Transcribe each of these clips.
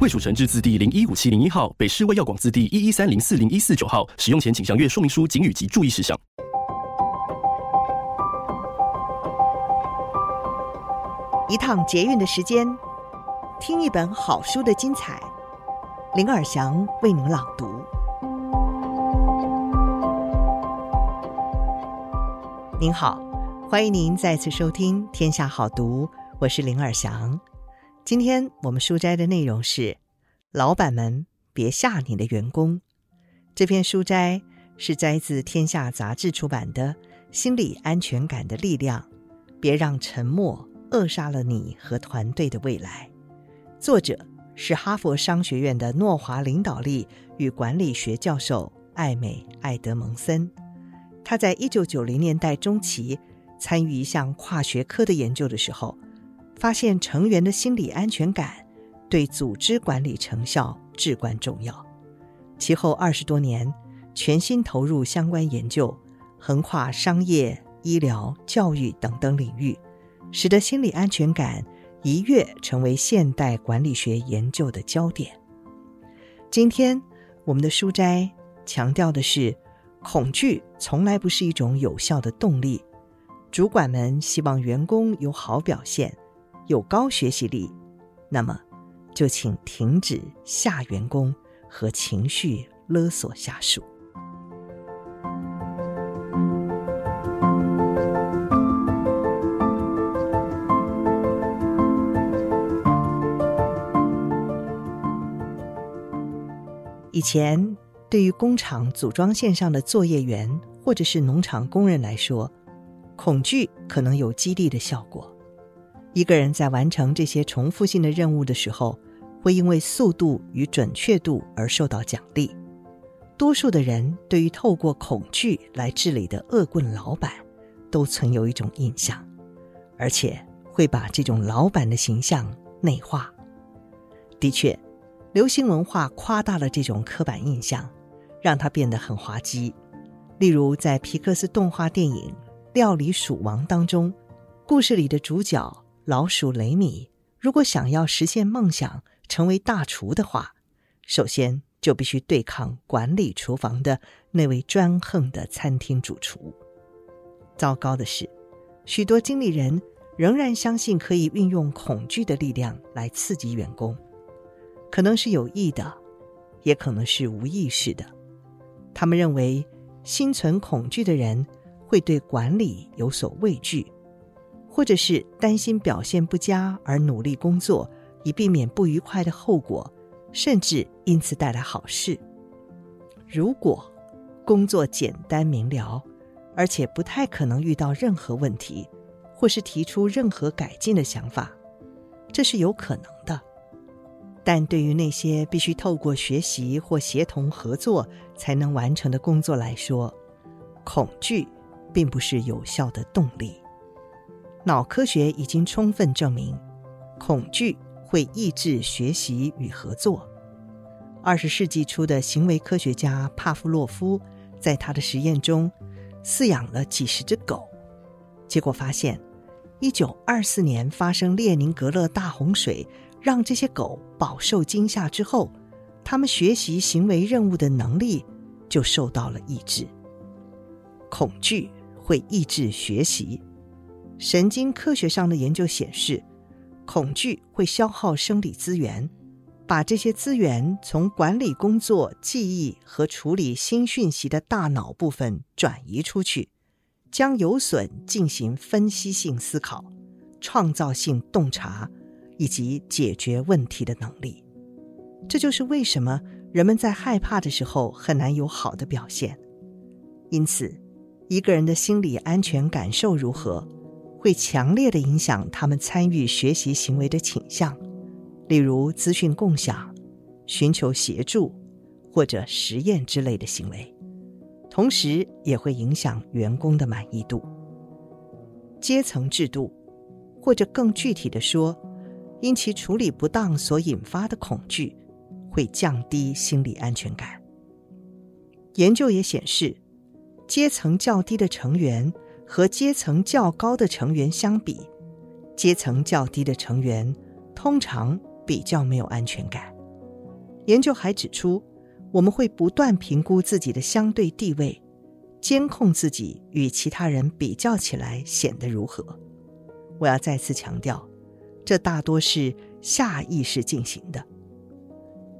卫蜀成制字第零一五七零一号，北市卫药广字第一一三零四零一四九号。使用前请详阅说明书、警语及注意事项。一趟捷运的时间，听一本好书的精彩。林尔祥为您朗读。您好，欢迎您再次收听《天下好读》，我是林尔祥。今天我们书斋的内容是：老板们别吓你的员工。这篇书斋是摘自《天下》杂志出版的《心理安全感的力量》，别让沉默。扼杀了你和团队的未来。作者是哈佛商学院的诺华领导力与管理学教授艾美·艾德蒙森。他在一九九零年代中期参与一项跨学科的研究的时候，发现成员的心理安全感对组织管理成效至关重要。其后二十多年，全心投入相关研究，横跨商业、医疗、教育等等领域。使得心理安全感一跃成为现代管理学研究的焦点。今天我们的书斋强调的是，恐惧从来不是一种有效的动力。主管们希望员工有好表现，有高学习力，那么就请停止下员工和情绪勒索下属。以前，对于工厂组装线上的作业员或者是农场工人来说，恐惧可能有激励的效果。一个人在完成这些重复性的任务的时候，会因为速度与准确度而受到奖励。多数的人对于透过恐惧来治理的恶棍老板，都存有一种印象，而且会把这种老板的形象内化。的确。流行文化夸大了这种刻板印象，让它变得很滑稽。例如，在皮克斯动画电影《料理鼠王》当中，故事里的主角老鼠雷米，如果想要实现梦想成为大厨的话，首先就必须对抗管理厨房的那位专横的餐厅主厨。糟糕的是，许多经理人仍然相信可以运用恐惧的力量来刺激员工。可能是有意的，也可能是无意识的。他们认为，心存恐惧的人会对管理有所畏惧，或者是担心表现不佳而努力工作，以避免不愉快的后果，甚至因此带来好事。如果工作简单明了，而且不太可能遇到任何问题，或是提出任何改进的想法，这是有可能的。但对于那些必须透过学习或协同合作才能完成的工作来说，恐惧并不是有效的动力。脑科学已经充分证明，恐惧会抑制学习与合作。二十世纪初的行为科学家帕夫洛夫在他的实验中饲养了几十只狗，结果发现，一九二四年发生列宁格勒大洪水。让这些狗饱受惊吓之后，他们学习行为任务的能力就受到了抑制。恐惧会抑制学习。神经科学上的研究显示，恐惧会消耗生理资源，把这些资源从管理工作、记忆和处理新讯息的大脑部分转移出去，将有损进行分析性思考、创造性洞察。以及解决问题的能力，这就是为什么人们在害怕的时候很难有好的表现。因此，一个人的心理安全感受如何，会强烈的影响他们参与学习行为的倾向，例如资讯共享、寻求协助或者实验之类的行为。同时也会影响员工的满意度。阶层制度，或者更具体的说，因其处理不当所引发的恐惧，会降低心理安全感。研究也显示，阶层较低的成员和阶层较高的成员相比，阶层较低的成员通常比较没有安全感。研究还指出，我们会不断评估自己的相对地位，监控自己与其他人比较起来显得如何。我要再次强调，这大多是下意识进行的。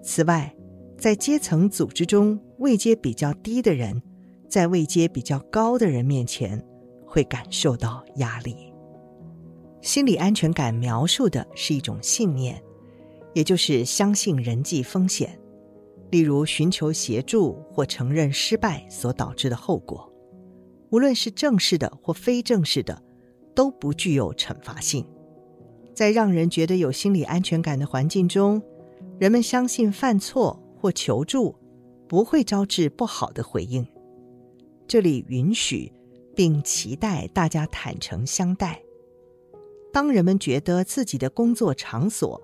此外，在阶层组织中，位阶比较低的人，在位阶比较高的人面前，会感受到压力。心理安全感描述的是一种信念，也就是相信人际风险，例如寻求协助或承认失败所导致的后果，无论是正式的或非正式的，都不具有惩罚性。在让人觉得有心理安全感的环境中，人们相信犯错或求助不会招致不好的回应。这里允许并期待大家坦诚相待。当人们觉得自己的工作场所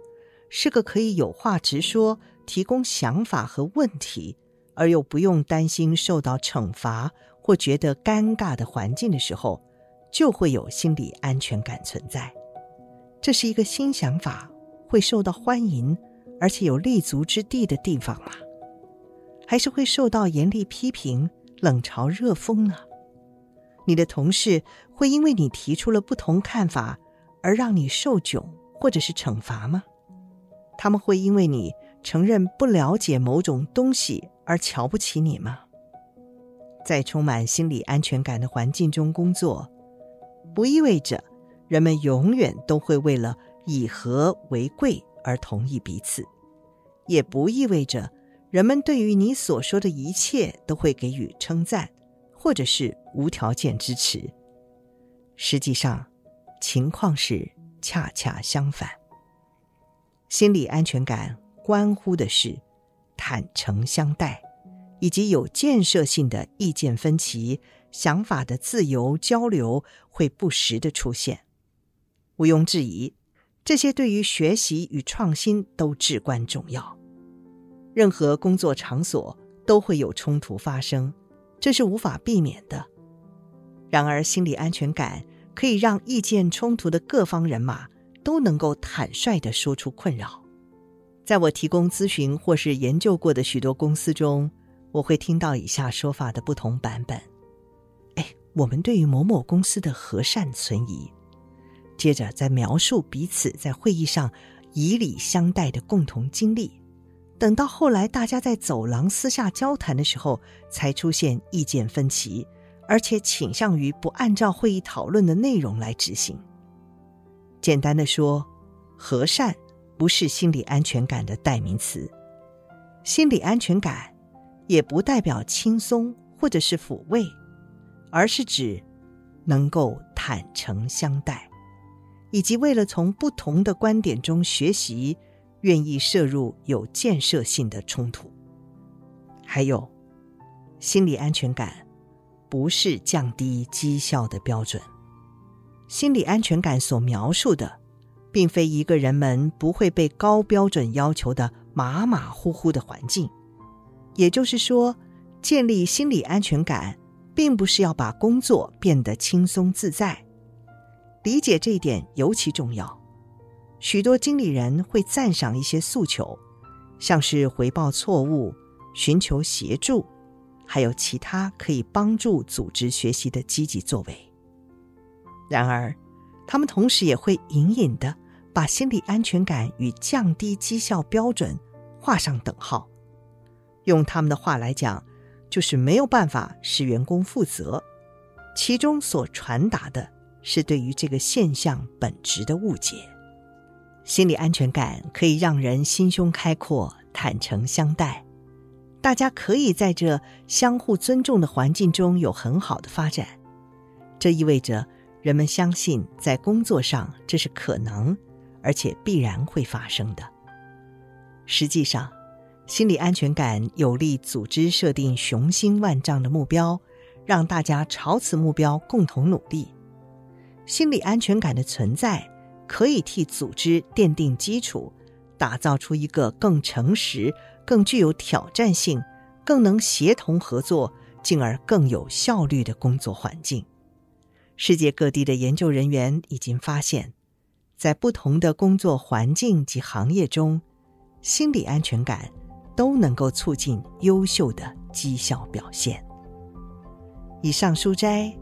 是个可以有话直说、提供想法和问题，而又不用担心受到惩罚或觉得尴尬的环境的时候，就会有心理安全感存在。这是一个新想法，会受到欢迎，而且有立足之地的地方吗？还是会受到严厉批评、冷嘲热讽呢？你的同事会因为你提出了不同看法而让你受窘或者是惩罚吗？他们会因为你承认不了解某种东西而瞧不起你吗？在充满心理安全感的环境中工作，不意味着人们永远都会为了以和为贵而同意彼此，也不意味着人们对于你所说的一切都会给予称赞，或者是无条件支持。实际上，情况是恰恰相反。心理安全感关乎的是坦诚相待，以及有建设性的意见分歧、想法的自由交流会不时的出现。毋庸置疑。这些对于学习与创新都至关重要。任何工作场所都会有冲突发生，这是无法避免的。然而，心理安全感可以让意见冲突的各方人马都能够坦率地说出困扰。在我提供咨询或是研究过的许多公司中，我会听到以下说法的不同版本：哎，我们对于某某公司的和善存疑。接着，再描述彼此在会议上以礼相待的共同经历。等到后来，大家在走廊私下交谈的时候，才出现意见分歧，而且倾向于不按照会议讨论的内容来执行。简单的说，和善不是心理安全感的代名词，心理安全感也不代表轻松或者是抚慰，而是指能够坦诚相待。以及为了从不同的观点中学习，愿意涉入有建设性的冲突。还有，心理安全感不是降低绩效的标准。心理安全感所描述的，并非一个人们不会被高标准要求的马马虎虎的环境。也就是说，建立心理安全感，并不是要把工作变得轻松自在。理解这一点尤其重要。许多经理人会赞赏一些诉求，像是回报错误、寻求协助，还有其他可以帮助组织学习的积极作为。然而，他们同时也会隐隐地把心理安全感与降低绩效标准画上等号。用他们的话来讲，就是没有办法使员工负责，其中所传达的。是对于这个现象本质的误解。心理安全感可以让人心胸开阔、坦诚相待，大家可以在这相互尊重的环境中有很好的发展。这意味着人们相信在工作上这是可能，而且必然会发生的。实际上，心理安全感有利组织设定雄心万丈的目标，让大家朝此目标共同努力。心理安全感的存在，可以替组织奠定基础，打造出一个更诚实、更具有挑战性、更能协同合作，进而更有效率的工作环境。世界各地的研究人员已经发现，在不同的工作环境及行业中，心理安全感都能够促进优秀的绩效表现。以上书摘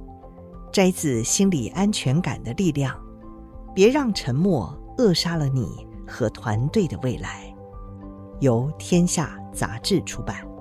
摘自《心理安全感的力量》，别让沉默扼杀了你和团队的未来。由天下杂志出版。